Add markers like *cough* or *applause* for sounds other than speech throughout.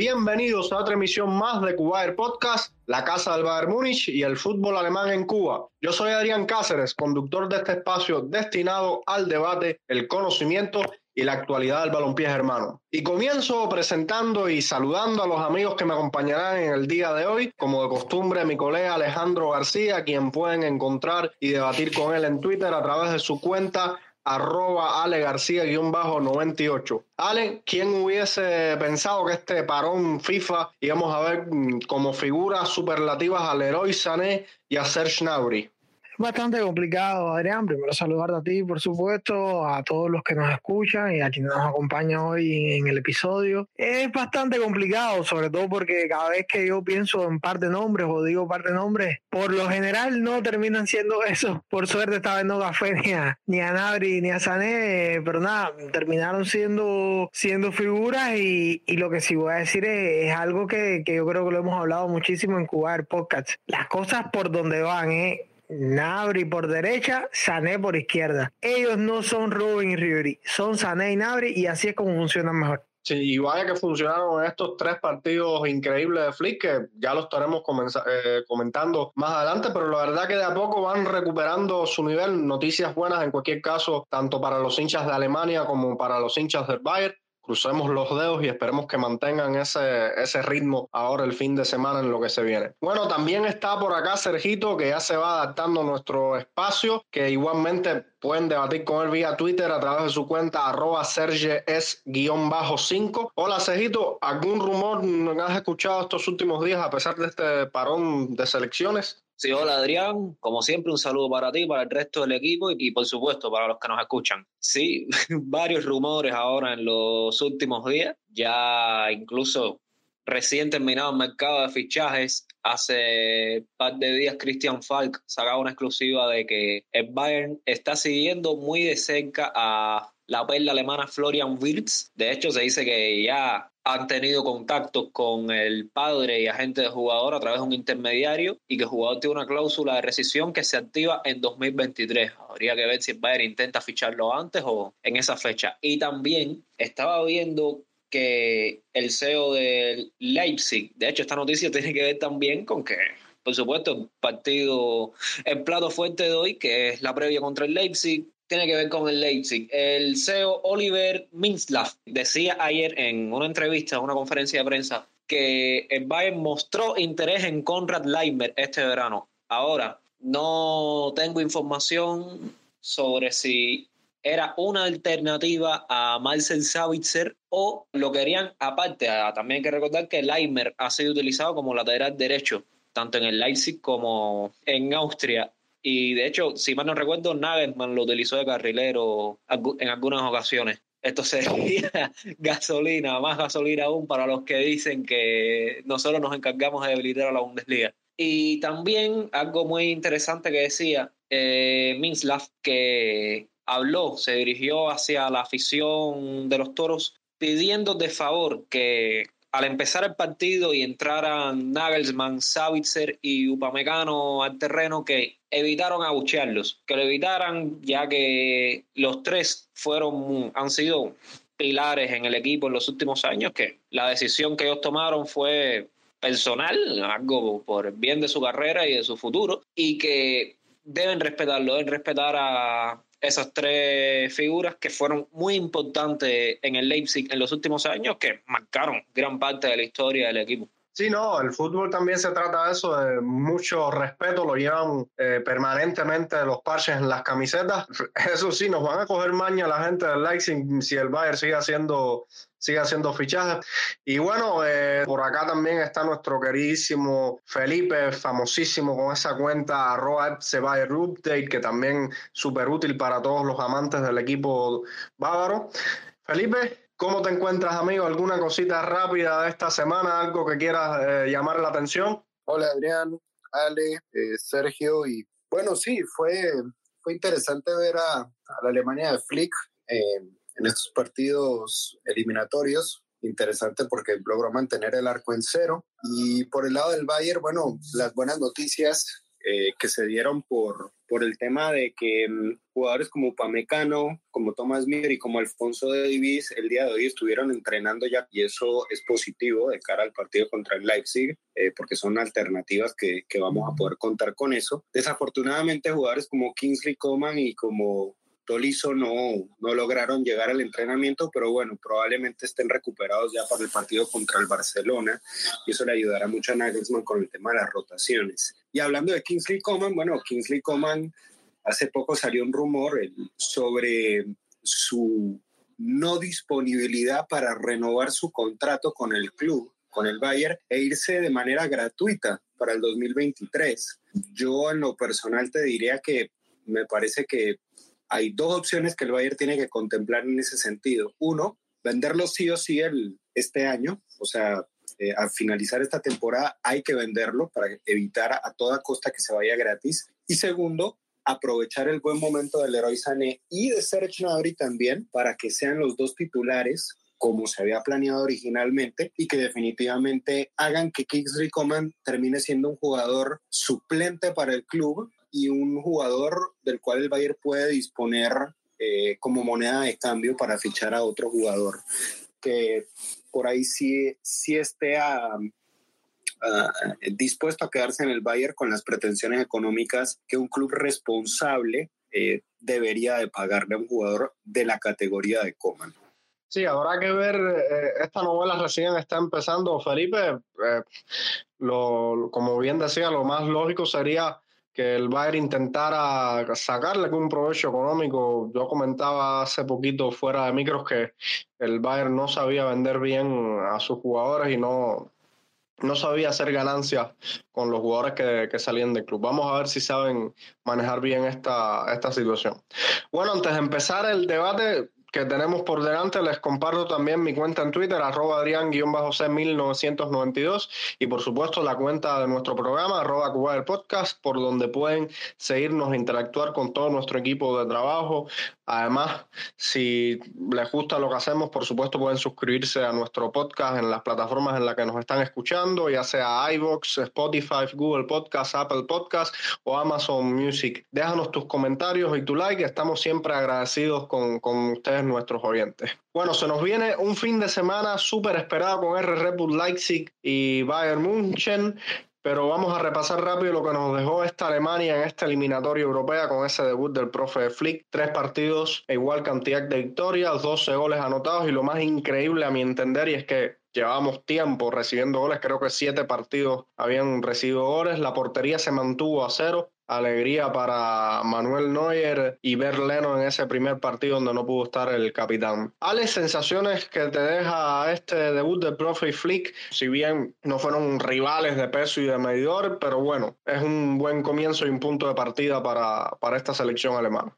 Bienvenidos a otra emisión más de Cuba Podcast, la casa del Bayern Múnich y el fútbol alemán en Cuba. Yo soy Adrián Cáceres, conductor de este espacio destinado al debate, el conocimiento y la actualidad del balompié germano. Y comienzo presentando y saludando a los amigos que me acompañarán en el día de hoy, como de costumbre mi colega Alejandro García, quien pueden encontrar y debatir con él en Twitter a través de su cuenta arroba Ale García-98. Ale, ¿quién hubiese pensado que este parón FIFA íbamos a ver mm, como figuras superlativas al Leroy Sané y a Serge Gnabry? Bastante complicado, Adrián. Primero saludarte a ti, por supuesto, a todos los que nos escuchan y a quienes nos acompañan hoy en el episodio. Es bastante complicado, sobre todo porque cada vez que yo pienso en par de nombres o digo par de nombres, por lo general no terminan siendo *laughs* eso. Por suerte esta vez café ni a, ni a Nabri ni a Sané, pero nada, terminaron siendo, siendo figuras y, y lo que sí voy a decir es, algo que, que, yo creo que lo hemos hablado muchísimo en Cuba Podcast. Las cosas por donde van, ¿eh? Nabri por derecha, Sané por izquierda. Ellos no son Robin y Ribery, son Sané y Nabri y así es como funcionan mejor. Sí, y vaya que funcionaron estos tres partidos increíbles de Flick, que ya los estaremos eh, comentando más adelante, pero la verdad que de a poco van recuperando su nivel. Noticias buenas en cualquier caso, tanto para los hinchas de Alemania como para los hinchas del Bayern crucemos los dedos y esperemos que mantengan ese, ese ritmo ahora el fin de semana en lo que se viene. Bueno, también está por acá Sergito, que ya se va adaptando a nuestro espacio, que igualmente pueden debatir con él vía Twitter a través de su cuenta arroba serges-5. Hola Sergito, ¿algún rumor has escuchado estos últimos días a pesar de este parón de selecciones? Sí, hola Adrián, como siempre un saludo para ti, para el resto del equipo y, por supuesto para los que nos escuchan. Sí, *laughs* varios rumores ahora en los últimos días, ya incluso recién terminado el mercado de fichajes, hace par de días Christian Falk sacaba una exclusiva de que el Bayern está siguiendo muy de cerca a la perla alemana Florian Wirtz. De hecho, se dice que ya han tenido contactos con el padre y agente del jugador a través de un intermediario y que el jugador tiene una cláusula de rescisión que se activa en 2023. Habría que ver si el Bayern intenta ficharlo antes o en esa fecha. Y también estaba viendo que el CEO del Leipzig, de hecho esta noticia *laughs* tiene que ver también con que por supuesto, el partido, el plato fuerte de hoy, que es la previa contra el Leipzig, tiene que ver con el Leipzig. El CEO Oliver Minslav decía ayer en una entrevista, en una conferencia de prensa, que el Bayern mostró interés en Konrad Leimer este verano. Ahora, no tengo información sobre si era una alternativa a Marcel Savitzer o lo querían aparte. Ah, también hay que recordar que Leimer ha sido utilizado como lateral derecho, tanto en el Leipzig como en Austria. Y de hecho, si mal no recuerdo, Nagelsmann lo utilizó de carrilero en algunas ocasiones. Esto sería *laughs* gasolina, más gasolina aún para los que dicen que nosotros nos encargamos de debilitar a la Bundesliga. Y también algo muy interesante que decía eh, Minslav, que habló, se dirigió hacia la afición de los toros pidiendo de favor que al empezar el partido y entraran Nagelsmann, Savitzer y Upamecano al terreno que evitaron abuchearlos, que lo evitaran ya que los tres fueron, han sido pilares en el equipo en los últimos años, que la decisión que ellos tomaron fue personal, algo por el bien de su carrera y de su futuro, y que deben respetarlo, deben respetar a, esas tres figuras que fueron muy importantes en el Leipzig en los últimos años, que marcaron gran parte de la historia del equipo. Sí, no, el fútbol también se trata de eso, de mucho respeto, lo llevan eh, permanentemente los parches en las camisetas. *laughs* Eso sí, nos van a coger maña la gente del Leipzig si el Bayern sigue haciendo sigue haciendo fichajes. Y bueno, eh, por acá también está nuestro queridísimo Felipe, famosísimo con esa cuenta arroba Update, que también súper útil para todos los amantes del equipo bávaro. Felipe, ¿cómo te encuentras, amigo? ¿Alguna cosita rápida de esta semana? ¿Algo que quieras eh, llamar la atención? Hola, Adrián, Ale, eh, Sergio. Y bueno, sí, fue, fue interesante ver a, la Alemania de Flick en estos partidos eliminatorios. Interesante porque logró mantener el arco en cero. Y por el lado del Bayern, bueno, las buenas noticias eh, que se dieron por, por el tema de que mm, jugadores como Pamecano, como Tomás Mier y como Alfonso de Divis el día de hoy estuvieron entrenando ya y eso es positivo de cara al partido contra el Leipzig eh, porque son alternativas que, que, vamos a poder contar con eso. Desafortunadamente jugadores como Kingsley Coman y como Tolizo no, no lograron llegar al entrenamiento, pero bueno, probablemente estén recuperados ya para el partido contra el Barcelona y eso le ayudará mucho a Nagelsmann con el tema de las rotaciones. Y hablando de Kingsley Coman, bueno, Kingsley Coman hace poco salió un rumor sobre su no disponibilidad para renovar su contrato con el club, con el Bayern, e irse de manera gratuita para el 2023. Yo en lo personal te diría que me parece que hay dos opciones que el Bayern tiene que contemplar en ese sentido. Uno, venderlo sí o sí el, este año, o sea, eh, al finalizar esta temporada hay que venderlo para evitar a, toda costa que se vaya gratis. Y segundo, aprovechar el buen momento del Leroy Sané y de Serge Gnabry también para que sean los dos titulares como se había planeado originalmente y que definitivamente hagan que Kingsley Coman termine siendo un jugador suplente para el club y un jugador del cual el Bayern puede disponer eh, como moneda de cambio para fichar a otro jugador que por ahí sí, sí esté dispuesto a quedarse en el Bayern con las pretensiones económicas que un club responsable eh, debería de pagarle a un jugador de la categoría de Coman. Sí, habrá que ver, eh, esta novela recién está empezando, Felipe. lo, como bien decía, lo más lógico sería que el Bayern intentara sacarle un provecho económico. Yo comentaba hace poquito fuera de micros que el Bayern no sabía vender bien a sus jugadores y no, no sabía hacer ganancias con los jugadores que, que, salían del club. Vamos a ver si saben manejar bien esta, esta situación. Bueno, antes de empezar el debate, que tenemos por delante, les comparto también mi cuenta en Twitter, arroba Adrián-C1992 y por supuesto la cuenta de nuestro programa, arroba Cuba Podcast, por donde pueden seguirnos e interactuar con todo nuestro equipo de trabajo. Además, si les gusta lo que hacemos, por supuesto pueden suscribirse a nuestro podcast en las plataformas en las que nos están escuchando, ya sea iVoox, Spotify, Google Podcast, Apple Podcast o Amazon Music. Déjanos tus comentarios y tu like, estamos siempre agradecidos con, con ustedes nuestros oyentes. Bueno, se nos viene un fin de semana súper esperado con R Red Bull Leipzig y Bayern München. Pero vamos a repasar rápido lo que nos dejó esta Alemania en esta eliminatoria europea con ese debut del profe Flick. Tres partidos e igual cantidad de victorias, 12 goles anotados y lo más increíble a mi entender y es que llevábamos tiempo recibiendo goles, creo que siete partidos habían recibido goles, la portería se mantuvo a cero, alegría para Manuel Neuer y ver Leno en ese primer partido donde no pudo estar el capitán. Alex, sensaciones que te deja este debut del profe Flick, si bien no fueron rivales de peso y de medidor, pero bueno, es un buen comienzo y un punto de partida para, para esta selección alemana.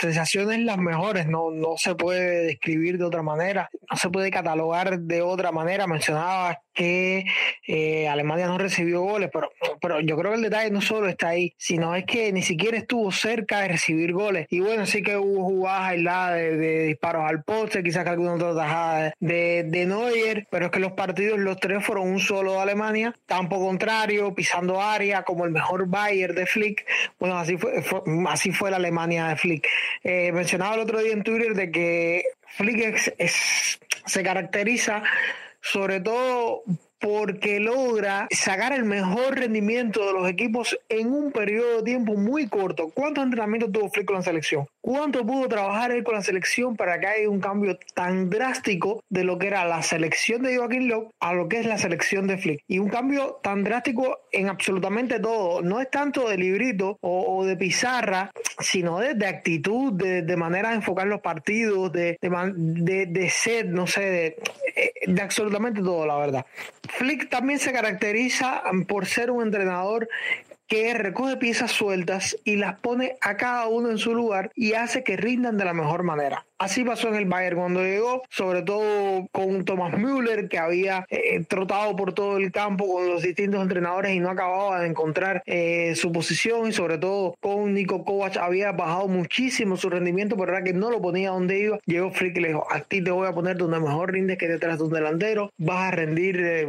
Sensaciones las mejores, no, no se puede describir de otra manera, no se puede catalogar de otra manera. Mencionabas que eh, Alemania no recibió goles, pero, pero yo creo que el detalle no solo está ahí, sino es que ni siquiera estuvo cerca de recibir goles. Y bueno, sí que hubo jugadas aisladas de, de disparos al poste, quizás alguna otra tajada de, de Neuer, pero es que los partidos, los tres fueron un solo de Alemania, campo contrario, pisando área, como el mejor Bayern de Flick. Bueno, así fue, así fue la Alemania de Flick. Eh, mencionaba el otro día en Twitter de que Flick se caracteriza sobre todo porque logra sacar el mejor rendimiento de los equipos en un periodo de tiempo muy corto. ¿Cuántos entrenamientos tuvo Flick con la selección? ¿Cuánto pudo trabajar él con la selección para que haya un cambio tan drástico de lo que era la selección de Joaquín Love a lo que es la selección de Flick? Y un cambio tan drástico en absolutamente todo. No es tanto de librito o, de pizarra, sino de, actitud, de, manera de enfocar los partidos, de, de, de ser, no sé, de, de absolutamente todo, la verdad. Flick también se caracteriza por ser un entrenador que recoge piezas sueltas y las pone a cada uno en su lugar y hace que rindan de la mejor manera. Así pasó en el Bayern cuando llegó, sobre todo con Thomas Müller, que había eh, trotado por todo el campo con los distintos entrenadores y no acababa de encontrar eh, su posición, y sobre todo con Nico Kovac había bajado muchísimo su rendimiento, pero era que no lo ponía donde iba. Llegó Flick y le dijo, a ti te voy a poner donde mejor rindes que detrás de un delantero, vas a rendir, eh,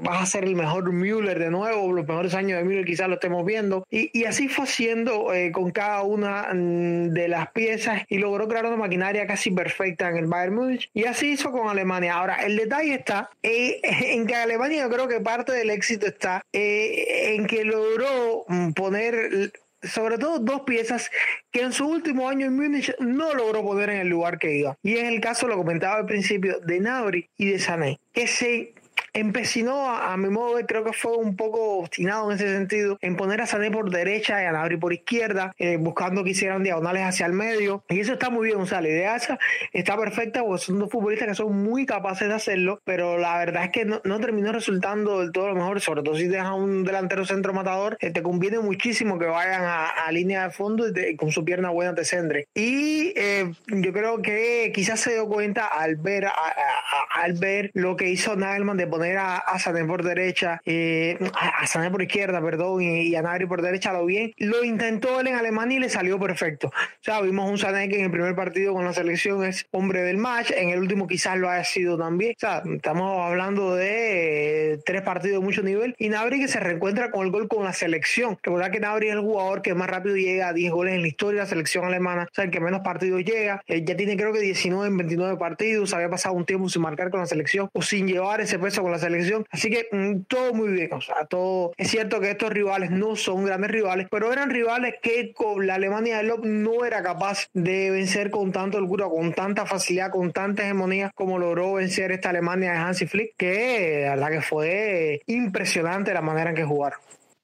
vas a ser el mejor Müller de nuevo, los mejores años de Müller quizás lo estemos viendo. Y, y así fue haciendo con cada una mm, de las piezas y logró crear una maquinaria casi perfecta en el Bayern Múnich y así hizo con Alemania. Ahora, el detalle está eh, *laughs* en que Alemania yo creo que parte del éxito está eh, en que logró mm, poner sobre todo dos piezas que en su último año en Múnich no logró poner en el lugar que iba. Y en el caso, lo comentaba al principio, de Nabri y de Sané, que se empecinó a, mi modo de creo que fue un poco obstinado en ese sentido en poner a Sané por derecha y a Nabri por izquierda, eh, buscando que hicieran diagonales hacia el medio. Y eso está muy bien, o sea, la idea esa está perfecta porque son dos futbolistas que son muy capaces de hacerlo, pero la verdad es que no, terminó resultando del todo lo mejor, sobre todo si dejas un delantero centro matador, eh, te conviene muchísimo que vayan a, línea de fondo y, con su pierna buena te centre. Y eh, yo creo que quizás se dio cuenta al ver, al ver lo que hizo Nagelman de poner a, a Sané por derecha, eh, a, Sané por izquierda, perdón, y, a Nagri por derecha, lo bien. Lo intentó él en Alemania y le salió perfecto. O sea, vimos un Sané que en el primer partido con la selección es hombre del match, en el último quizás lo haya sido también. O sea, estamos hablando de eh, tres partidos de mucho nivel y Nabri que se reencuentra con el gol con la selección. Recordad que Nabri es el jugador que más rápido llega a 10 goles en la historia de la selección alemana, o sea, el que menos partidos llega. Eh, ya tiene creo que 19 en 29 partidos, había pasado un tiempo sin marcar con la selección o sin llevar ese peso con la selección. Así que mm, todo muy bien. O sea, todo. Es cierto que estos rivales no son grandes rivales, pero eran rivales que con la Alemania de Lop no era capaz de vencer con tanto holgura, con tanta facilidad, con tanta hegemonía como logró vencer esta Alemania de Hansi Flick, que la que fue impresionante la manera en que jugaron.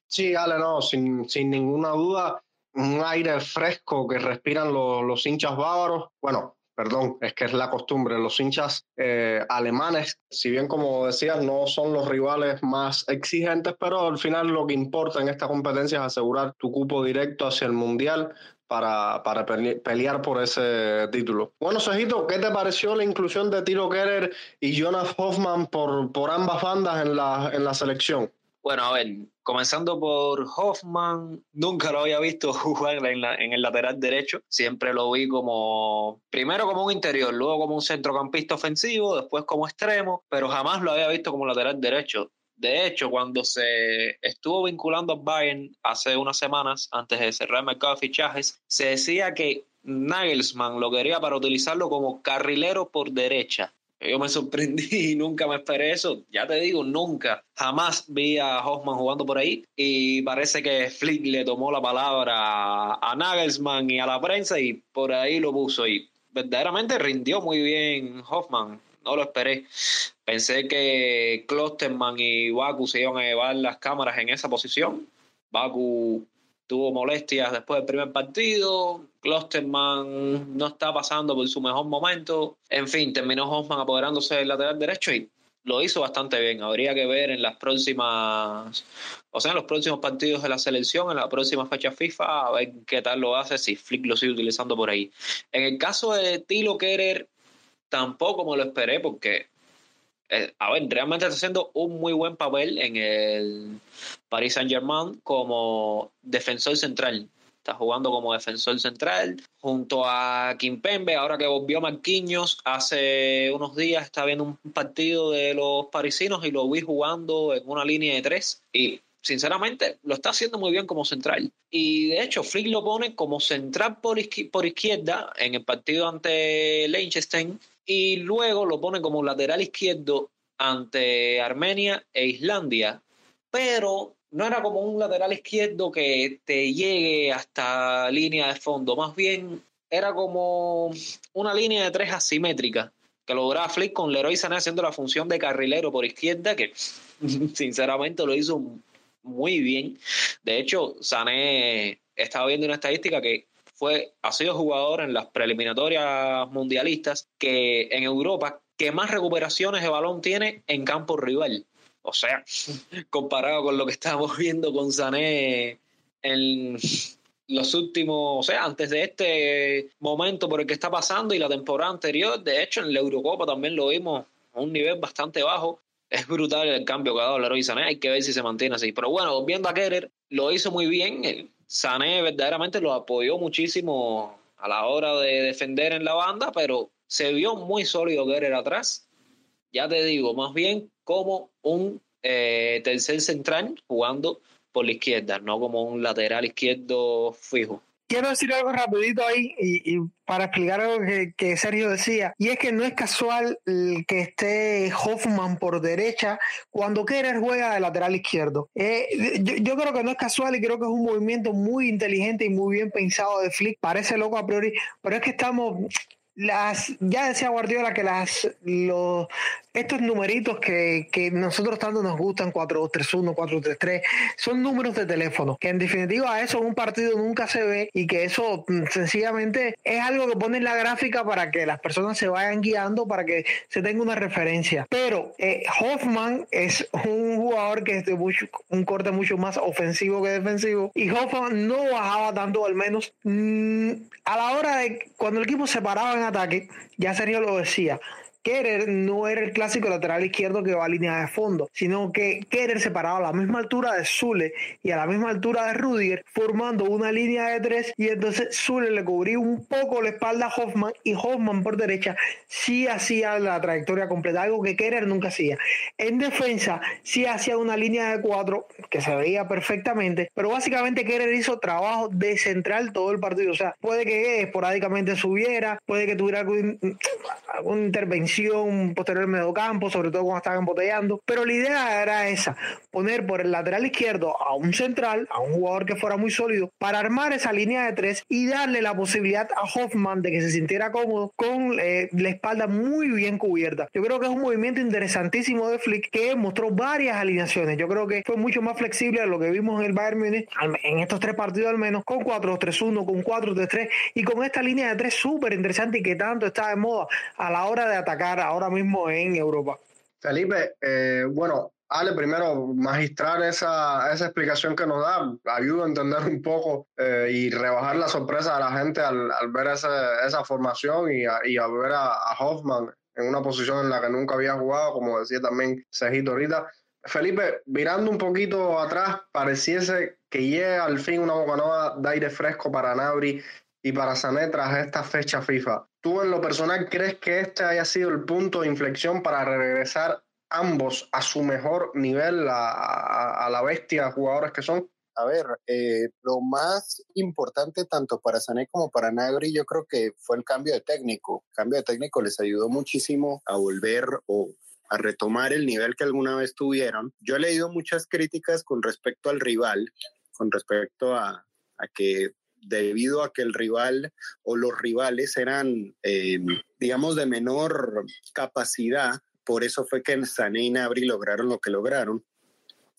Sí, Ale, no, sin, sin ninguna duda, un aire fresco que respiran los, los hinchas bávaros. Bueno, perdón, es que es la costumbre. Los hinchas eh, alemanes, si bien como decías, no son los rivales más exigentes, pero al final lo que importa en esta competencia es asegurar tu cupo directo hacia el Mundial. Para, para pelear por ese título. Bueno, Sejito, ¿qué te pareció la inclusión de Tiro Keller y Jonas Hoffman por, por ambas bandas en la, en la selección? Bueno, a ver, comenzando por Hoffman, nunca lo había visto *laughs* jugar en, el lateral derecho, siempre lo vi como, primero como un interior, luego como un centrocampista ofensivo, después como extremo, pero jamás lo había visto como lateral derecho. De hecho, cuando se estuvo vinculando a Bayern hace unas semanas, antes de cerrar el mercado de fichajes, se decía que Nagelsmann lo quería para utilizarlo como carrilero por derecha. Yo me sorprendí *laughs* y nunca me esperé eso. Ya te digo, nunca. Jamás vi a Hoffman jugando por ahí y parece que Flick le tomó la palabra a Nagelsmann y a la prensa y por ahí lo puso. Y verdaderamente rindió muy bien Hoffman. No lo esperé. Pensé que Klosterman y Baku se iban a llevar las cámaras en esa posición. Baku tuvo molestias después del primer partido, Klosterman no está pasando por su mejor momento, en fin, terminó Hoffman apoderándose del lateral derecho y lo hizo bastante bien. Habría que ver en las próximas, o sea, en los próximos partidos de la selección, en la próxima fecha FIFA, a ver qué tal lo hace, si Flick lo sigue utilizando por ahí. En el caso de Tilo Kerer, tampoco me lo esperé porque eh, a ver, realmente está haciendo un muy buen papel en el Paris Saint Germain como defensor central. Está jugando como defensor central junto a Kimpembe. Ahora que volvió Marquinhos, hace unos días está viendo un partido de los parisinos y lo vi jugando en una línea de tres. Y sinceramente lo está haciendo muy bien como central. Y de hecho, Flick lo pone como central por, por izquierda en el partido ante Liechtenstein y luego lo pone como lateral izquierdo ante Armenia e Islandia, pero no era como un lateral izquierdo que te llegue hasta línea de fondo, más bien era como una línea de tres asimétrica que lograba Flick con Leroy Sané haciendo la función de carrilero por izquierda, que *laughs* sinceramente lo hizo muy bien. De hecho, Sané estaba viendo una estadística que fue, ha sido jugador en las preliminatorias mundialistas que en Europa que más recuperaciones de balón tiene en campo rival. O sea, comparado con lo que estábamos *laughs* viendo con Sané en, los últimos, o sea, antes de este momento por el que está pasando y la temporada anterior, de hecho en la Eurocopa también lo vimos a un nivel bastante bajo. Es brutal el cambio que ha dado Leroy Sané, hay que ver si se mantiene así. Pero bueno, volviendo a Kerer, lo hizo muy bien. Sané verdaderamente lo apoyó muchísimo a la hora de defender en la banda, pero se vio muy sólido Kerer atrás. Ya te digo, más bien como un eh, tercer central jugando por la izquierda, no como un lateral izquierdo fijo. Quiero decir algo rapidito ahí y, para explicar algo que, Sergio decía, y es que no es casual que esté Hoffman por derecha cuando Kerer juega de lateral izquierdo. Eh, yo, yo, creo que no es casual y creo que es un movimiento muy inteligente y muy bien pensado de Flick. Parece loco a priori, pero es que estamos las, ya decía Guardiola que las, los, estos numeritos que, que nosotros tanto nos gustan, 4-2-3-1, 4-3-3, son números de teléfono, que en definitiva eso en un partido nunca se ve y que eso mm, sencillamente es algo que pone en la gráfica para que las personas se vayan guiando, para que se tenga una referencia. Pero eh, Hoffman es un jugador que es de mucho, un corte mucho más ofensivo que defensivo y Hoffman no bajaba tanto, al menos mm, a la hora de cuando el equipo se paraba en ataque, ya Sergio lo decía, Kerer no era el clásico lateral izquierdo que va a línea de fondo, sino que Kerer se paraba a la misma altura de Zule y a la misma altura de Rudiger, formando una línea de tres y entonces Zule le cubría un poco la espalda a Hoffman y Hoffman por derecha sí hacía la trayectoria completa, algo que Kerer nunca hacía. En defensa sí hacía una línea de cuatro que se veía perfectamente, pero básicamente Kerer hizo trabajo de central todo el partido, o sea, puede que esporádicamente subiera, puede que tuviera alguna intervención un posterior medio campo, sobre todo cuando estaban embotellando. Pero la idea era esa, poner por el lateral izquierdo a un central, a un jugador que fuera muy sólido, para armar esa línea de tres y darle la posibilidad a Hoffman de que se sintiera cómodo con eh, la espalda muy bien cubierta. Yo creo que es un movimiento interesantísimo de Flick que mostró varias alineaciones. Yo creo que fue mucho más flexible a lo que vimos en el Bayern Munich, en estos tres partidos al menos, con 4-3-1, con 4-3-3 y con esta línea de tres súper interesante y que tanto está de moda a la hora de atacar ahora mismo en Europa. Felipe, eh, bueno, Ale, primero, magistrar esa, esa explicación que nos da, ayuda a entender un poco eh, y rebajar la sorpresa de la gente al, al ver esa, esa formación y a, y a ver a, Hoffman en una posición en la que nunca había jugado, como decía también Cejito ahorita. Felipe, mirando un poquito atrás, pareciese que llega al fin una bocanada de aire fresco para Nabri y para Sané tras esta fecha FIFA. ¿Tú en lo personal crees que este haya sido el punto de inflexión para regresar ambos a su mejor nivel, a, la bestia jugadores que son? A ver, eh, lo más importante tanto para Sané como para Nagri, yo creo que fue el cambio de técnico. El cambio de técnico les ayudó muchísimo a volver o a retomar el nivel que alguna vez tuvieron. Yo he leído muchas críticas con respecto al rival, con respecto a, a que debido a que el rival o los rivales eran, eh, digamos, de menor capacidad. Por eso fue que Sané y Nabri lograron lo que lograron.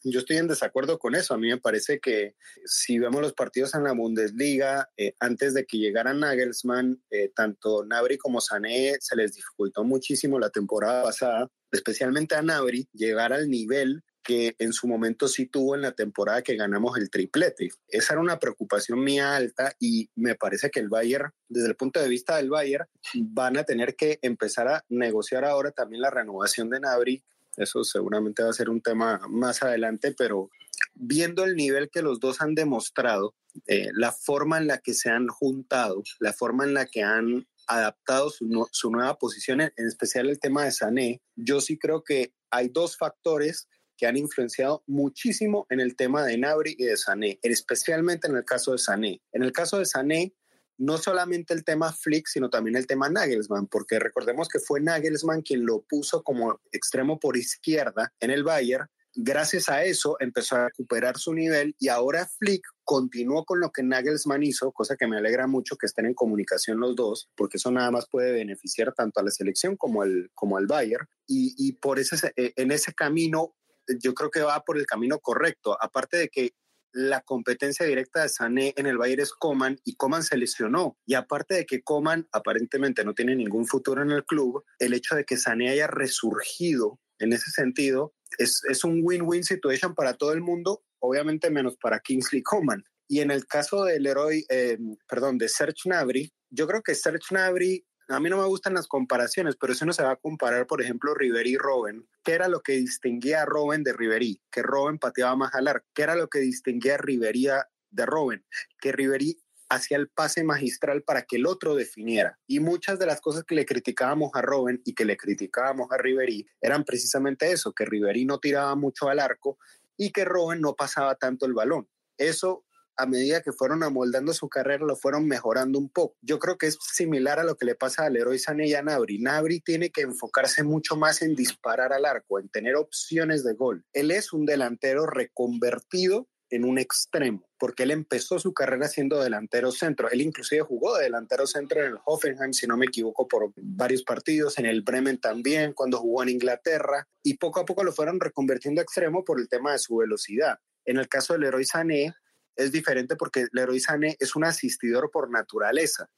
Yo estoy en desacuerdo con eso. A mí me parece que si vemos los partidos en la Bundesliga, eh, antes de que llegara Nagelsmann, eh, tanto Nabri como Sané se les dificultó muchísimo la temporada pasada, especialmente a Nabri, llegar al nivel que en su momento sí tuvo en la temporada que ganamos el triplete. Esa era una preocupación mía alta y me parece que el Bayern, desde el punto de vista del Bayern, van a tener que empezar a negociar ahora también la renovación de Nabri. Eso seguramente va a ser un tema más adelante, pero viendo el nivel que los dos han demostrado, eh, la forma en la que se han juntado, la forma en la que han adaptado su, su nueva posición, en especial el tema de Sané, yo sí creo que hay dos factores que han influenciado muchísimo en el tema de Nabri y de Sané, especialmente en el caso de Sané. En el caso de Sané, no solamente el tema Flick, sino también el tema Nagelsmann, porque recordemos que fue Nagelsmann quien lo puso como extremo por izquierda en el Bayern. Gracias a eso empezó a recuperar su nivel y ahora Flick continuó con lo que Nagelsmann hizo, cosa que me alegra mucho que estén en comunicación los dos, porque eso nada más puede beneficiar tanto a la selección como al, como al Bayern. Y, y por ese, en ese camino yo creo que va por el camino correcto. Aparte de que la competencia directa de Sané en el Bayern es Coman y Coman se lesionó. Y aparte de que Coman aparentemente no tiene ningún futuro en el club, el hecho de que Sané haya resurgido en ese sentido es, es un win-win situation para todo el mundo, obviamente menos para Kingsley Coman. Y en el caso del héroe, eh, perdón, de Serge Nabri, yo creo que Serge Nabri, a mí no me gustan las comparaciones, pero si uno se va a comparar, por ejemplo, Ribery y Robben, ¿qué era lo que distinguía a Robben de Ribery? Que Robben pateaba más al arco. ¿Qué era lo que distinguía a Ribery de Robben? Que Ribery hacía el pase magistral para que el otro definiera. Y muchas de las cosas que le criticábamos a Robben y que le criticábamos a Ribery eran precisamente eso, que Ribery no tiraba mucho al arco y que Robben no pasaba tanto el balón. Eso a medida que fueron amoldando su carrera, lo fueron mejorando un poco. Yo creo que es similar a lo que le pasa al héroe Sané y a Nabri. Nabri tiene que enfocarse mucho más en disparar al arco, en tener opciones de gol. Él es un delantero reconvertido en un extremo, porque él empezó su carrera siendo delantero centro. Él inclusive jugó de delantero centro en el Hoffenheim, si no me equivoco, por varios partidos, en el Bremen también, cuando jugó en Inglaterra, y poco a poco lo fueron reconvirtiendo a extremo por el tema de su velocidad. En el caso del héroe Sané, es diferente porque Leroy Sané es un asistidor por naturaleza.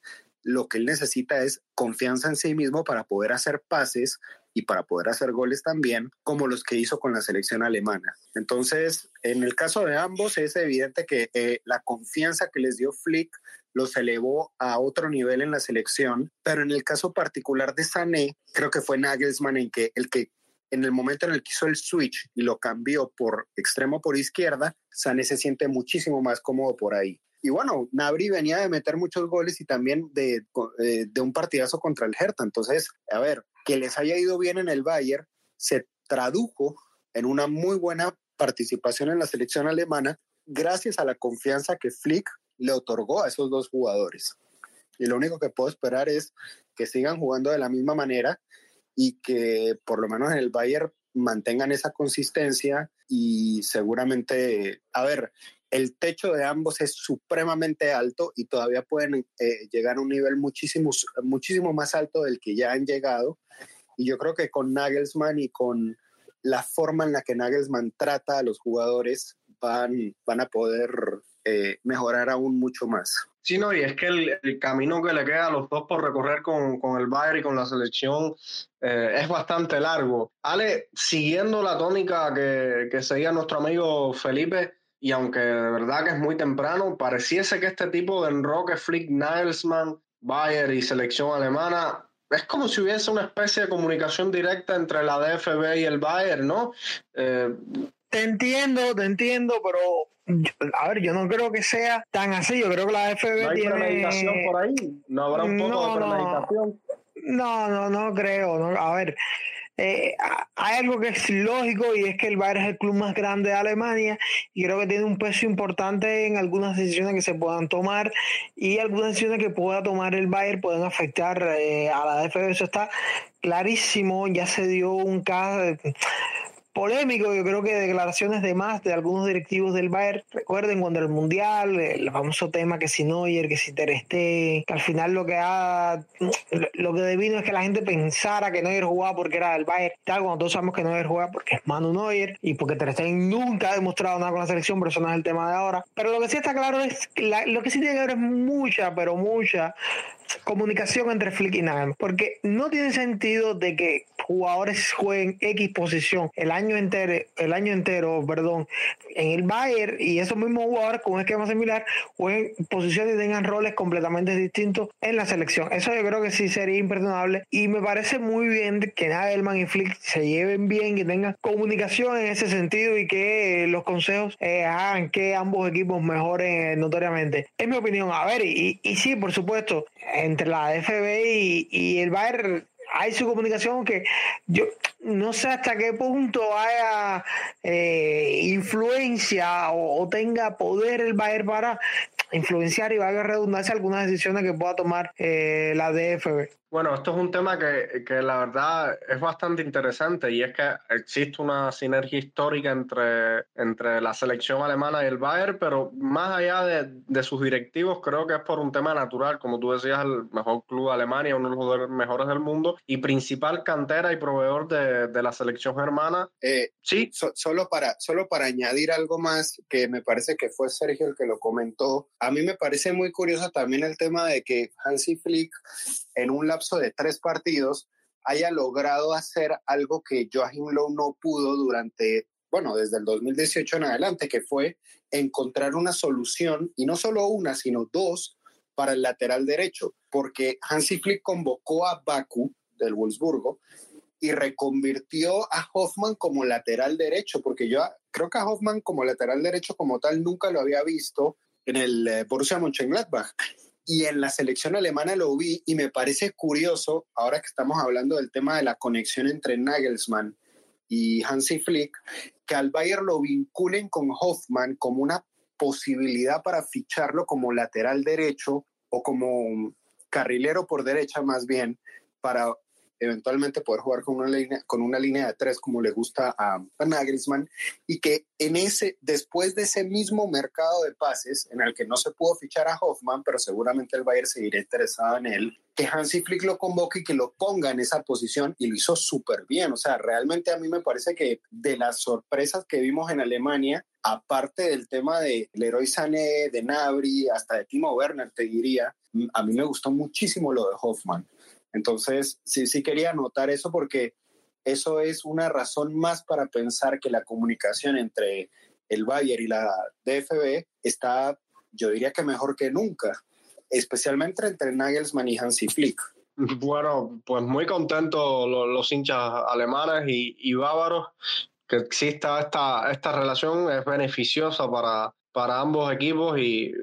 Lo que él necesita es confianza en sí mismo para poder hacer pases y para poder hacer goles también, como los que hizo con la selección alemana. Entonces, en el caso de ambos, es evidente que eh, la confianza que les dio Flick los elevó a otro nivel en la selección, pero en el caso particular de Sané, creo que fue Nagelsmann el que en el momento en el que hizo el switch y lo cambió por extremo por izquierda, Sané se siente muchísimo más cómodo por ahí. Y bueno, Nabri venía de meter muchos goles y también de, eh, de un partidazo contra el Hertha. Entonces, a ver, que les haya ido bien en el Bayern se tradujo en una muy buena participación en la selección alemana gracias a la confianza que Flick le otorgó a esos dos jugadores. Y lo único que puedo esperar es que sigan jugando de la misma manera y que por lo menos en el Bayern mantengan esa consistencia y seguramente, a ver, el techo de ambos es supremamente alto y todavía pueden eh, llegar a un nivel muchísimo, muchísimo más alto del que ya han llegado. Y yo creo que con Nagelsmann y con la forma en la que Nagelsmann trata a los jugadores van, van a poder eh, mejorar aún mucho más. Sí, no, y es que el, camino que le queda a los dos por recorrer con, con el Bayern y con la selección eh, es bastante largo. Ale, siguiendo la tónica que, que seguía nuestro amigo Felipe, y aunque de verdad que es muy temprano, pareciese que este tipo de enroque Flick, Nagelsmann, Bayern y selección alemana es como si hubiese una especie de comunicación directa entre la DFB y el Bayern, ¿no? Eh, te entiendo, te entiendo, pero a ver, yo no creo que sea tan así. Yo creo que la FB ¿No hay tiene. por ahí? ¿No habrá un poco no, de premeditación? No, no, no creo. No. A ver, eh, hay algo que es lógico y es que el Bayern es el club más grande de Alemania y creo que tiene un peso importante en algunas decisiones que se puedan tomar y algunas decisiones que pueda tomar el Bayern pueden afectar eh, a la DFB. Eso está clarísimo. Ya se dio un caso polémico, yo creo que declaraciones de más de algunos directivos del Bayern. Recuerden cuando el Mundial, el famoso tema que si Neuer, que si Ter Stegen, que al final lo que ha, lo que devino es que la gente pensara que Neuer jugaba porque era del Bayern, tal, cuando todos sabemos que Neuer juega porque es Manu Neuer y porque Ter Stegen nunca ha demostrado nada con la selección, pero eso no es el tema de ahora. Pero lo que sí está claro es, lo que sí tiene que haber es mucha, pero mucha comunicación entre Flick y Nagelsmann, porque no tiene sentido de que jugadores jueguen X posición el año entero, el año entero, perdón, en el Bayern y esos mismos jugadores con un esquema similar jueguen posiciones y tengan roles completamente distintos en la selección. Eso yo creo que sí sería imperdonable y me parece muy bien que Nagelman y Flick se lleven bien, y tengan comunicación en ese sentido y que los consejos eh, hagan que ambos equipos mejoren notoriamente. Es mi opinión. A ver, y, y sí, por supuesto, entre la FB y, el Bayern hay su comunicación que yo no sé hasta qué punto haya eh, influencia o, tenga poder el Bayern para influenciar y valga redundancia algunas decisiones que pueda tomar eh, la DFB. Bueno, esto es un tema que, que, la verdad es bastante interesante y es que existe una sinergia histórica entre, entre la selección alemana y el Bayern, pero más allá de, de, sus directivos, creo que es por un tema natural, como tú decías, el mejor club de Alemania, uno de los mejores del mundo y principal cantera y proveedor de, de la selección germana. Eh, sí. solo, para, solo para añadir algo más, que me parece que fue Sergio el que lo comentó, a mí me parece muy curioso también el tema de que Hansi Flick en un lapso de tres partidos haya logrado hacer algo que Joachim Lowe no pudo durante, bueno, desde el 2018 en adelante, que fue encontrar una solución, y no solo una, sino dos, para el lateral derecho, porque Hansi Flick convocó a Baku del Wolfsburgo y reconvirtió a Hoffman como lateral derecho, porque yo creo que a Hoffman como lateral derecho como tal nunca lo había visto en el eh, Borussia Mönchengladbach. Y en la selección alemana lo vi y me parece curioso, ahora que estamos hablando del tema de la conexión entre Nagelsmann y Hansi Flick, que al Bayern lo vinculen con Hoffman como una posibilidad para ficharlo como lateral derecho o como carrilero por derecha más bien para eventualmente poder jugar con una línea, con una línea de tres como le gusta a, a Nagelsmann y que en ese, después de ese mismo mercado de pases en el que no se pudo fichar a Hoffman, pero seguramente el Bayern seguirá interesado en él, que Hansi Flick lo convoque y que lo ponga en esa posición y lo hizo súper bien. O sea, realmente a mí me parece que de las sorpresas que vimos en Alemania, aparte del tema de Leroy Sané, de Nabri, hasta de Timo Werner, te diría, a mí me gustó muchísimo lo de Hoffman. Entonces, sí, sí quería anotar eso porque eso es una razón más para pensar que la comunicación entre el Bayern y la DFB está, yo diría que mejor que nunca, especialmente entre Nagelsmann y Hansi Flick. Bueno, pues muy contentos los, hinchas alemanes y, bávaros que exista esta, esta relación, es beneficiosa para, para ambos equipos y,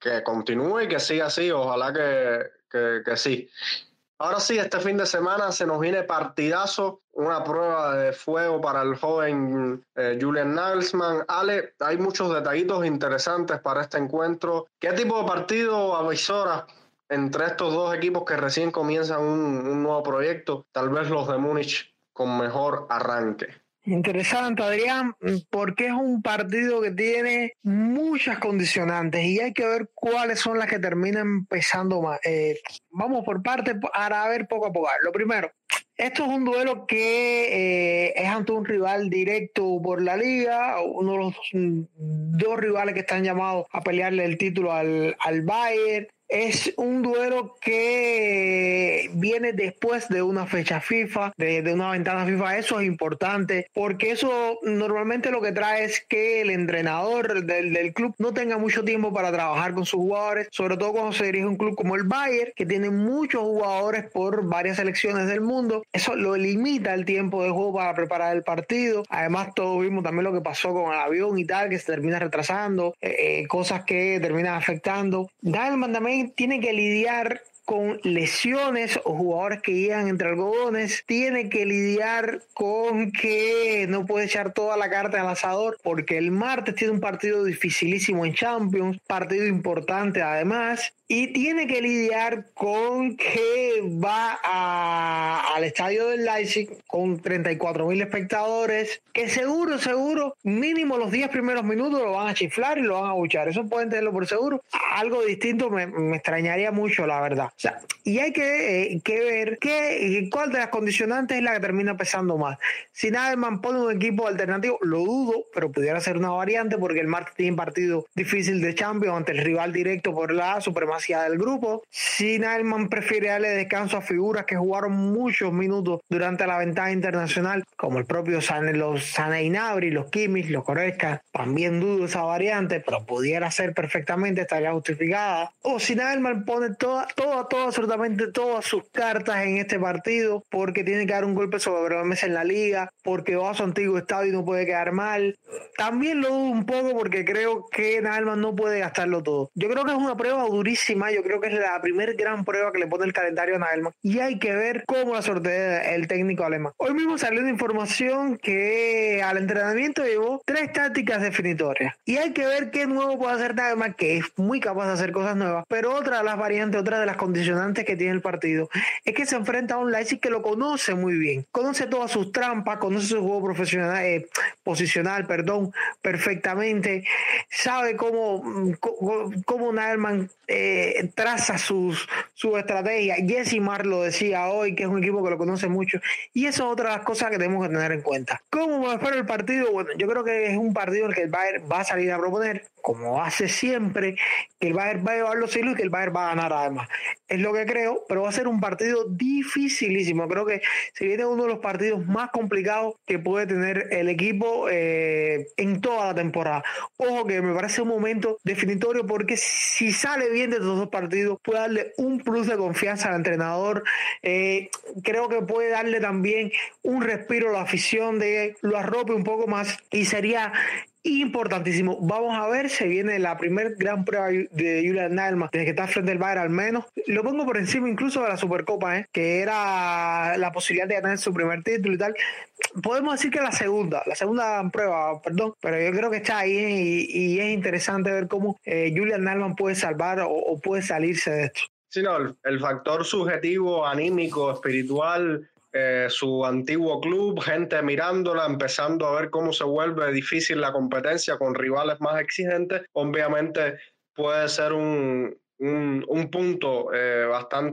que continúe y que siga así, ojalá que, que sí. Ahora sí, este fin de semana se nos viene partidazo, una prueba de fuego para el joven eh, Julian Nagelsmann. Ale, hay muchos detallitos interesantes para este encuentro. ¿Qué tipo de partido avisora entre estos dos equipos que recién comienzan un nuevo proyecto? Tal vez los de Múnich con mejor arranque. Interesante, Adrián, porque es un partido que tiene muchas condicionantes y hay que ver cuáles son las que terminan pesando más. Eh, vamos por parte para ver poco a poco. Lo primero, esto es un duelo que eh, es ante un rival directo por la liga, uno de los dos rivales que están llamados a pelearle el título al, al Bayern es un duelo que viene después de una fecha FIFA, de, una ventana FIFA. Eso es importante porque eso normalmente lo que trae es que el entrenador del, club no tenga mucho tiempo para trabajar con sus jugadores, sobre todo cuando se dirige un club como el Bayern, que tiene muchos jugadores por varias selecciones del mundo. Eso lo limita el tiempo de juego para preparar el partido. Además, todos vimos también lo que pasó con el avión y tal, que se termina retrasando, eh, eh, cosas que terminan afectando. Da el mandamiento tiene que lidiar con lesiones o jugadores que llegan entre algodones, tiene que lidiar con que no puede echar toda la carta al asador porque el martes tiene un partido dificilísimo en Champions, partido importante además, y tiene que lidiar con que va al estadio del Leipzig con 34 mil espectadores, que seguro, seguro, mínimo los 10 primeros minutos lo van a chiflar y lo van a buchar. Eso pueden tenerlo por seguro. Algo distinto me, extrañaría mucho, la verdad. O sea, y hay que, eh, que ver qué, cuál de las condicionantes es la que termina pesando más. Si Nadelman pone un equipo alternativo, lo dudo, pero pudiera ser una variante porque el martes tiene partido difícil de Champions ante el rival directo por la supremacía del grupo. Si Nailman prefiere darle descanso a figuras que jugaron muchos minutos durante la ventana internacional, como el propio San, los Saneinabri, los Kimmich, los también dudo esa variante, pero pudiera ser perfectamente, estaría justificada. O si Nailman pone toda, toda, absolutamente todas sus cartas en este partido, porque tiene que dar un golpe sobre la mesa en la liga, porque va a su antiguo estadio y no puede quedar mal. También lo dudo un poco porque creo que Nailman no puede gastarlo todo. Yo creo que es una prueba durísima yo creo que es la primera gran prueba que le pone el calendario a Nagelman. Y hay que ver cómo la sortea el técnico alemán. Hoy mismo salió una información que al entrenamiento llevó tres tácticas definitorias. Y hay que ver qué nuevo puede hacer Nagelman, que es muy capaz de hacer cosas nuevas, pero otra de las variantes, otra de las condicionantes que tiene el partido es que se enfrenta a un Leipzig que lo conoce muy bien, conoce todas sus trampas, conoce su juego profesional, eh, posicional, perdón, perfectamente, sabe cómo, cómo, cómo eh, traza sus, su estrategia. Jesse Mar lo decía hoy, que es un equipo que lo conoce mucho. Y eso es otra de las cosas que tenemos que tener en cuenta. ¿Cómo me espero el partido? Bueno, yo creo que es un partido en el que el Bayern va a salir a proponer, como hace siempre, que el Bayern va a llevar los hilos y que el Bayern va a ganar además. Es lo que creo, pero va a ser un partido dificilísimo. Creo que se viene uno de los partidos más complicados que puede tener el equipo eh, en toda la temporada. Ojo que me parece un momento definitorio porque si sale bien de dos partidos puede darle un plus de confianza al entrenador. Eh, creo que puede darle también un respiro a la afición de lo arrope un poco más y sería importantísimo. Vamos a ver, se viene la primer gran prueba de Julian Nalma desde que está frente al Bayern al menos. Lo pongo por encima incluso de la Supercopa, ¿eh? que era la posibilidad de ganar su primer título y tal. Podemos decir que la segunda, la segunda prueba, perdón, pero yo creo que está ahí y, es interesante ver cómo eh, Julian Nalman puede salvar o, puede salirse de esto. Sí, no, el factor subjetivo, anímico, espiritual, eh, su antiguo club, gente mirándola, empezando a ver cómo se vuelve difícil la competencia con rivales más exigentes, obviamente puede ser un, un, punto eh, bastante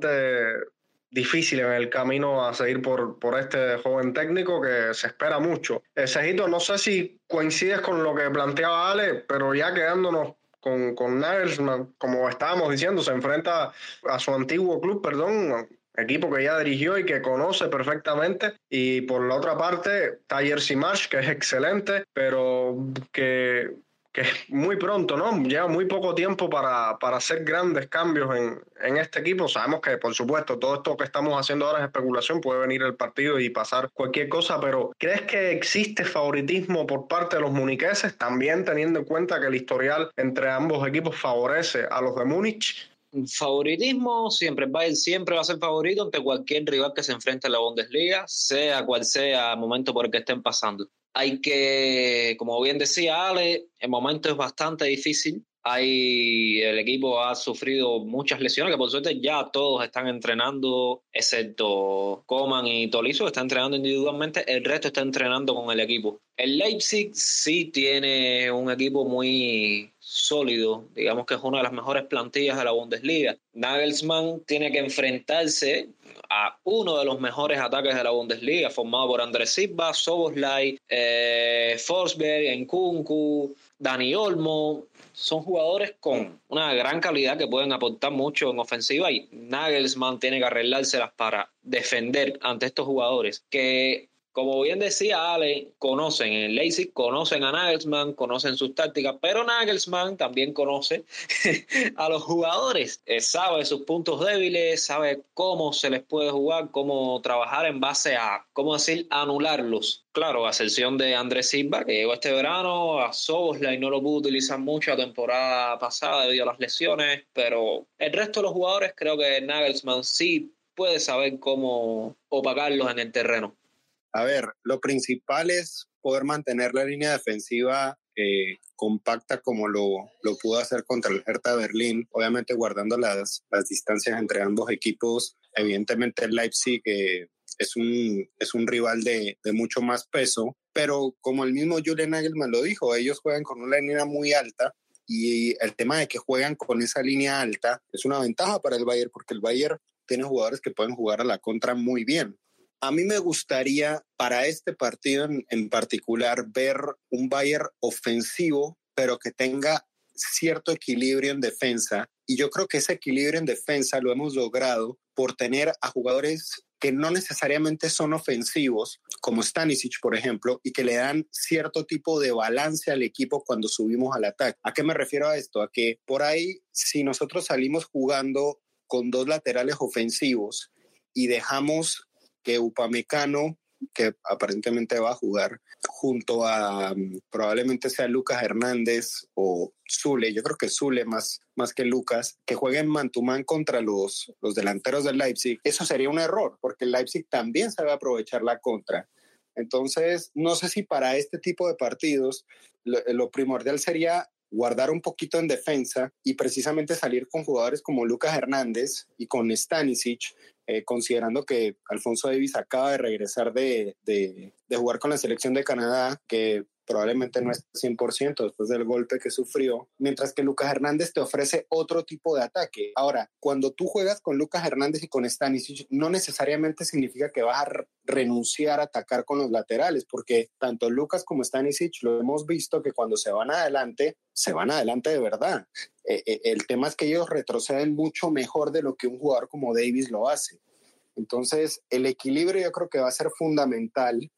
difícil en el camino a seguir por, por este joven técnico que se espera mucho. Eh, Cejito, no sé si coincides con lo que planteaba Ale, pero ya quedándonos con, con Nagelsmann, como estábamos diciendo, se enfrenta a su antiguo club, perdón, equipo que ya dirigió y que conoce perfectamente. Y por la otra parte, Jersey Marsh, que es excelente, pero que, que muy pronto, ¿no? Lleva muy poco tiempo para, para hacer grandes cambios en, en, este equipo. Sabemos que, por supuesto, todo esto que estamos haciendo ahora es especulación, puede venir el partido y pasar cualquier cosa, pero ¿crees que existe favoritismo por parte de los muniqueses, también teniendo en cuenta que el historial entre ambos equipos favorece a los de Múnich? Favoritismo, siempre el siempre va a ser favorito ante cualquier rival que se enfrente a la Bundesliga, sea cual sea el momento por el que estén pasando. Hay que, como bien decía Ale, el momento es bastante difícil. Hay, el equipo ha sufrido muchas lesiones, que por suerte ya todos están entrenando, excepto Coman y Tolizo, que están entrenando individualmente, el resto está entrenando con el equipo. El Leipzig sí tiene un equipo muy sólido, digamos que es una de las mejores plantillas de la Bundesliga. Nagelsmann tiene que enfrentarse a uno de los mejores ataques de la Bundesliga, formado por Andrés Silva, Soboslai, eh, Forsberg, Nkunku, Dani Olmo. Son jugadores con una gran calidad que pueden aportar mucho en ofensiva y Nagelsmann tiene que arreglárselas para defender ante estos jugadores que como bien decía Ale, conocen el Leipzig, conocen a Nagelsmann, conocen sus tácticas, pero Nagelsmann también conoce *laughs* a los jugadores, eh, sabe sus puntos débiles, sabe cómo se les puede jugar, cómo trabajar en base a, cómo decir, anularlos. Claro, a excepción de Andrés Silva, que llegó este verano, a y no lo pudo utilizar mucho la temporada pasada debido a las lesiones, pero el resto de los jugadores creo que Nagelsmann sí puede saber cómo opacarlos en el terreno. A ver, lo principal es poder mantener la línea defensiva eh, compacta como lo, lo, pudo hacer contra el Hertha Berlín, obviamente guardando las, las distancias entre ambos equipos. Evidentemente el Leipzig eh, es, un, es un rival de, de, mucho más peso, pero como el mismo Julian Nagelman lo dijo, ellos juegan con una línea muy alta y el tema de que juegan con esa línea alta es una ventaja para el Bayern porque el Bayern tiene jugadores que pueden jugar a la contra muy bien. A mí me gustaría para este partido en, particular ver un Bayern ofensivo, pero que tenga cierto equilibrio en defensa. Y yo creo que ese equilibrio en defensa lo hemos logrado por tener a jugadores que no necesariamente son ofensivos, como Stanisic, por ejemplo, y que le dan cierto tipo de balance al equipo cuando subimos al ataque. ¿A qué me refiero a esto? A que por ahí, si nosotros salimos jugando con dos laterales ofensivos y dejamos que Upamecano, que aparentemente va a jugar, junto a mm, probablemente sea Lucas Hernández o Zule, yo creo que Zule más, más que Lucas, que jueguen Mantumán contra los, los delanteros del Leipzig, eso sería un error, porque el Leipzig también sabe aprovechar la contra. Entonces, no sé si para este tipo de partidos lo, lo primordial sería guardar un poquito en defensa y precisamente salir con jugadores como Lucas Hernández y con Stanisic, eh, considerando que Alfonso Davis acaba de regresar de, de, jugar con la selección de Canadá, que probablemente no esté 100% después del golpe que sufrió, mientras que Lucas Hernández te ofrece otro tipo de ataque. Ahora, cuando tú juegas con Lucas Hernández y con Stanisic, no necesariamente significa que vas a renunciar a atacar con los laterales, porque tanto Lucas como Stanisic lo hemos visto que cuando se van adelante, se van adelante de verdad. Eh, eh, el tema es que ellos retroceden mucho mejor de lo que un jugador como Davis lo hace. Entonces, el equilibrio yo creo que va a ser fundamental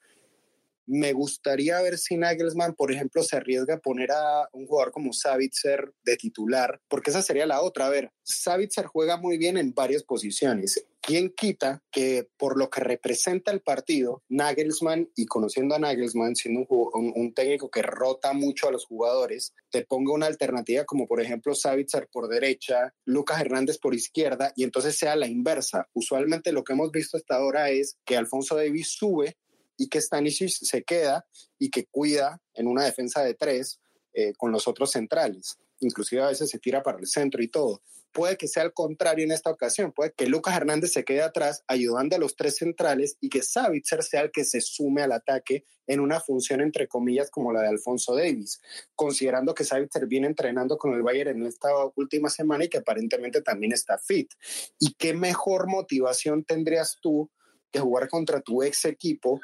me gustaría ver si Nagelsmann, por ejemplo, se arriesga a poner a un jugador como Savitzer de titular, porque esa sería la otra. A ver, Savitzer juega muy bien en varias posiciones. ¿Quién quita que por lo que representa el partido, Nagelsmann, y conociendo a Nagelsmann, siendo un, técnico que rota mucho a los jugadores, te ponga una alternativa como por ejemplo Savitzer por derecha, Lucas Hernández por izquierda, y entonces sea la inversa? Usualmente lo que hemos visto hasta ahora es que Alfonso Davis sube y que Stanisic se queda y que cuida en una defensa de tres eh, con los otros centrales. Inclusive a veces se tira para el centro y todo. Puede que sea al contrario en esta ocasión. Puede que Lucas Hernández se quede atrás ayudando a los tres centrales y que Savitzer sea el que se sume al ataque en una función entre comillas como la de Alfonso Davis, considerando que Savitzer viene entrenando con el Bayern en esta última semana y que aparentemente también está fit. ¿Y qué mejor motivación tendrías tú que jugar contra tu ex equipo,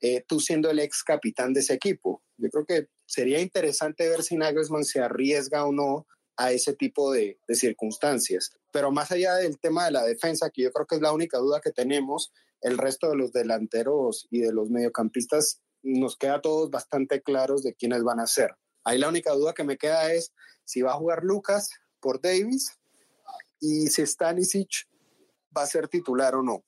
eh, tú siendo el ex capitán de ese equipo. Yo creo que sería interesante ver si Nagelsmann se arriesga o no a ese tipo de, circunstancias. Pero más allá del tema de la defensa, que yo creo que es la única duda que tenemos, el resto de los delanteros y de los mediocampistas nos queda todos bastante claros de quiénes van a ser. Ahí la única duda que me queda es si va a jugar Lucas por Davis y si Stanisic va a ser titular o no.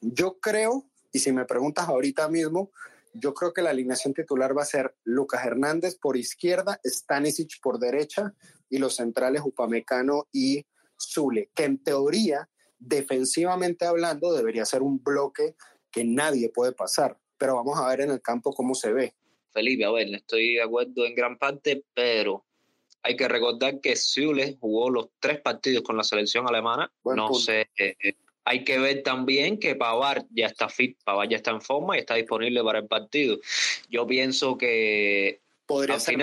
Yo creo, y si me preguntas ahorita mismo, yo creo que la alineación titular va a ser Lucas Hernández por izquierda, Stanisic por derecha y los centrales Upamecano y Zule, que en teoría, defensivamente hablando, debería ser un bloque que nadie puede pasar. Pero vamos a ver en el campo cómo se ve. Felipe, a ver, estoy de acuerdo en gran parte, pero hay que recordar que Zule jugó los tres partidos con la selección alemana. no sé eh, eh, hay que ver también que Pavar ya está fit, Pavar ya está en forma y está disponible para el partido. Yo pienso que podría ser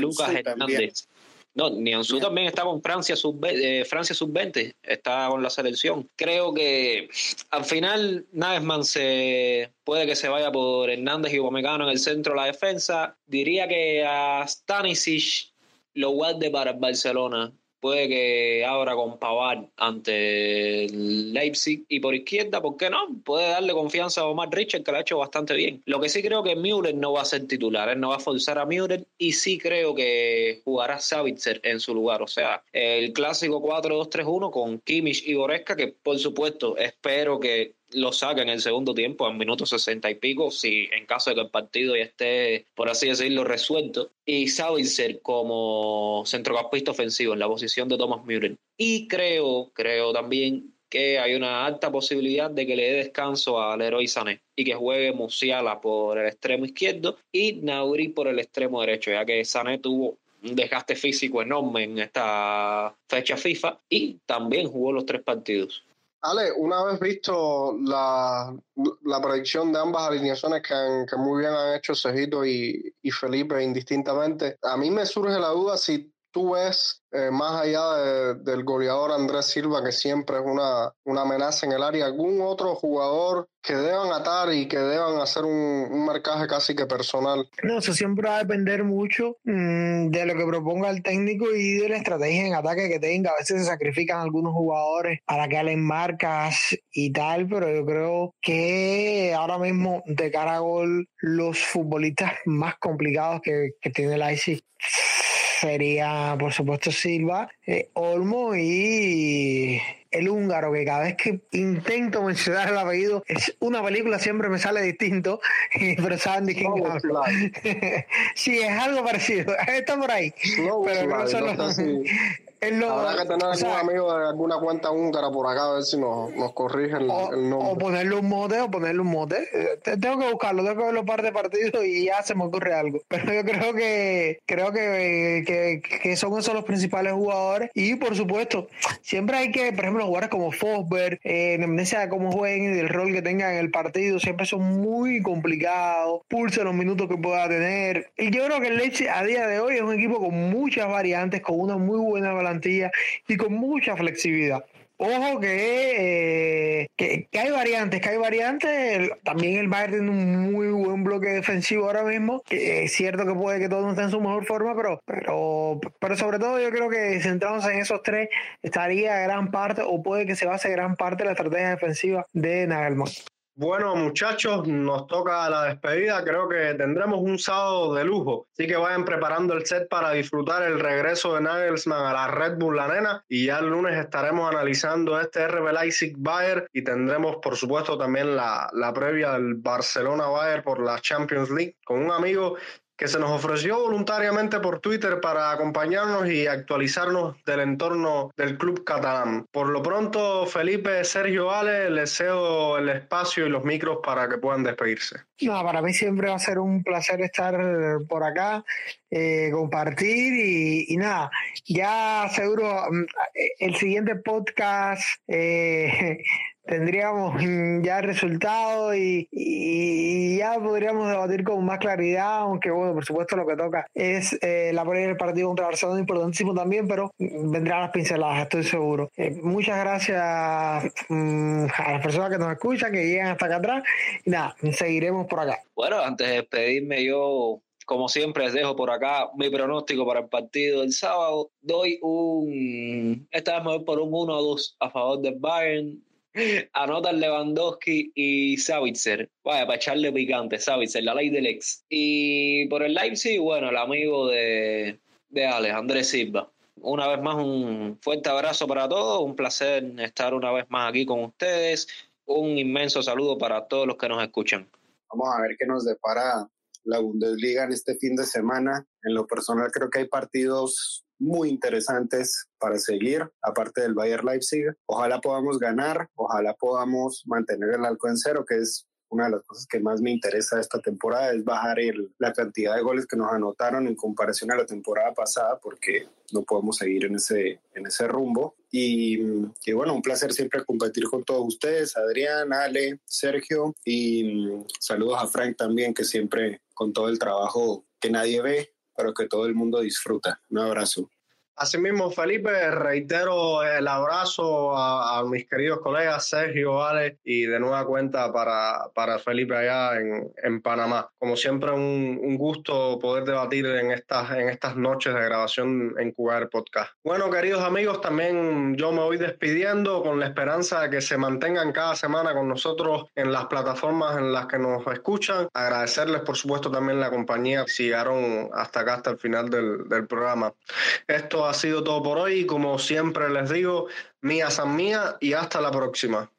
Lucas Hernández. No, Nianzú también está con Francia sub eh, Francia sub 20, está con la selección. Creo que al final Nagelsmann se puede que se vaya por Hernández y Upamecano en el centro de la defensa. Diría que a Stanisic lo guarde para el Barcelona puede que abra con Pavard ante Leipzig y por izquierda, ¿por qué no? Puede darle confianza a Omar Richard, que lo ha hecho bastante bien. Lo que sí creo que Müller no va a ser titular, él no va a forzar a Müller y sí creo que jugará Savitzer en su lugar. O sea, el clásico 4-2-3-1 con Kimmich y Goretzka, que por supuesto espero que lo saca en el segundo tiempo, en minutos sesenta y pico, si en caso de que el partido ya esté, por así decirlo, resuelto. Y ser como centrocampista ofensivo en la posición de Thomas Müller. Y creo, creo también que hay una alta posibilidad de que le dé descanso a Leroy Sané y que juegue Musiala por el extremo izquierdo y Nauri por el extremo derecho, ya que Sané tuvo un desgaste físico enorme en esta fecha FIFA y también jugó los tres partidos. Ale, una vez visto la, la predicción de ambas alineaciones que, muy bien han hecho Cejito y, y Felipe indistintamente, a mí me surge la duda si tú ves, eh, más allá del goleador Andrés Silva, que siempre es una, una, amenaza en el área, algún otro jugador que deban atar y que deban hacer un, un marcaje casi que personal? No, eso siempre va a depender mucho mm, de lo que proponga el técnico y de la estrategia en ataque que tenga. A veces se sacrifican algunos jugadores para que halen marcas y tal, pero yo creo que ahora mismo de cara a gol, los futbolistas más complicados que, que tiene la ICI sería, por supuesto, Silva, eh, Olmo y el húngaro, que cada vez que intento mencionar el apellido, es una película, siempre me sale distinto, *laughs* pero saben de quién hablo. sí, es algo parecido, *laughs* está por ahí. pero no, *laughs* Habrá que tener algún amigo de alguna cuenta húngara por acá a ver si nos, nos corrige el, nombre. O ponerle un mote o ponerle un mote. Eh, tengo que buscarlo, tengo que ver los par de partidos y ya se me ocurre algo. *laughs* Pero yo creo que creo que, que, que son esos los principales jugadores. Y por supuesto, siempre hay que, por ejemplo, jugadores como Fosberg, eh, en de cómo jueguen y del rol que tengan en el partido, siempre son muy complicados. Pulse los minutos que pueda tener. Y yo creo que el Leipzig a día de hoy es un equipo con muchas variantes, con una muy buena plantilla y con mucha flexibilidad. Ojo eh, que, que, hay variantes, que hay variantes. También el Bayern tiene un muy buen bloque defensivo ahora mismo. Que es cierto que puede que todo no esté en su mejor forma, pero, pero, pero sobre todo yo creo que centramos en esos tres estaría gran parte, o puede que se base gran parte de la estrategia defensiva de Nagelman. Bueno, muchachos, nos toca la despedida. Creo que tendremos un sábado de lujo. Así que vayan preparando el set para disfrutar el regreso de Nagelsmann a la Red Bull La Nena. Y ya el lunes estaremos analizando este RB Leipzig Bayern y tendremos, por supuesto, también la, la previa del Barcelona Bayern por la Champions League con un amigo que se nos ofreció voluntariamente por Twitter para acompañarnos y actualizarnos del entorno del club catalán. Por lo pronto, Felipe, Sergio, Ale, les cedo el espacio y los micros para que puedan despedirse. No, para mí siempre va a ser un placer estar por acá, eh, compartir y, nada, ya seguro mm, el siguiente podcast eh, *laughs* tendríamos *laughs* ya el resultado y, ya podríamos debatir con más claridad, aunque bueno, por supuesto lo que toca es eh, la pelea del partido contra Barcelona, importantísimo también, pero vendrán las pinceladas, estoy seguro. Eh, muchas gracias mm, a las personas que nos escuchan, que llegan hasta acá atrás y nada, seguiremos por acá. Bueno, antes de despedirme yo como siempre, les dejo por acá mi pronóstico para el partido del sábado. Doy un. Esta vez me voy por un 1-2 a favor del Bayern. Anotan Lewandowski y Savitzer. Vaya, para echarle picante, Savitzer, la ley del ex. Y por el Leipzig, bueno, el amigo de, de Alex, Andrés Silva. Una vez más, un fuerte abrazo para todos. Un placer estar una vez más aquí con ustedes. Un inmenso saludo para todos los que nos escuchan. Vamos a ver qué nos depara la Bundesliga en este fin de semana. En lo personal creo que hay partidos muy interesantes para seguir, aparte del Bayer Leipzig. Ojalá podamos ganar, ojalá podamos mantener el alcohol en cero, que es una de las cosas que más me interesa esta temporada es bajar el, la cantidad de goles que nos anotaron en comparación a la temporada pasada, porque no podemos seguir en ese, en ese rumbo. Y, y bueno, un placer siempre compartir con todos ustedes, Adrián, Ale, Sergio, y saludos a Frank también, que siempre con todo el trabajo que nadie ve, pero que todo el mundo disfruta. Un abrazo. Asimismo, Felipe, reitero el abrazo a, mis queridos colegas Sergio, Ale y de nueva cuenta para, para Felipe allá en, en Panamá. Como siempre, un, un, gusto poder debatir en estas, en estas noches de grabación en Cubar Podcast. Bueno, queridos amigos, también yo me voy despidiendo con la esperanza de que se mantengan cada semana con nosotros en las plataformas en las que nos escuchan. Agradecerles, por supuesto, también la compañía que llegaron hasta acá, hasta el final del, del programa. Esto ha sido todo por hoy. Como siempre les digo, mía san mía y hasta la próxima.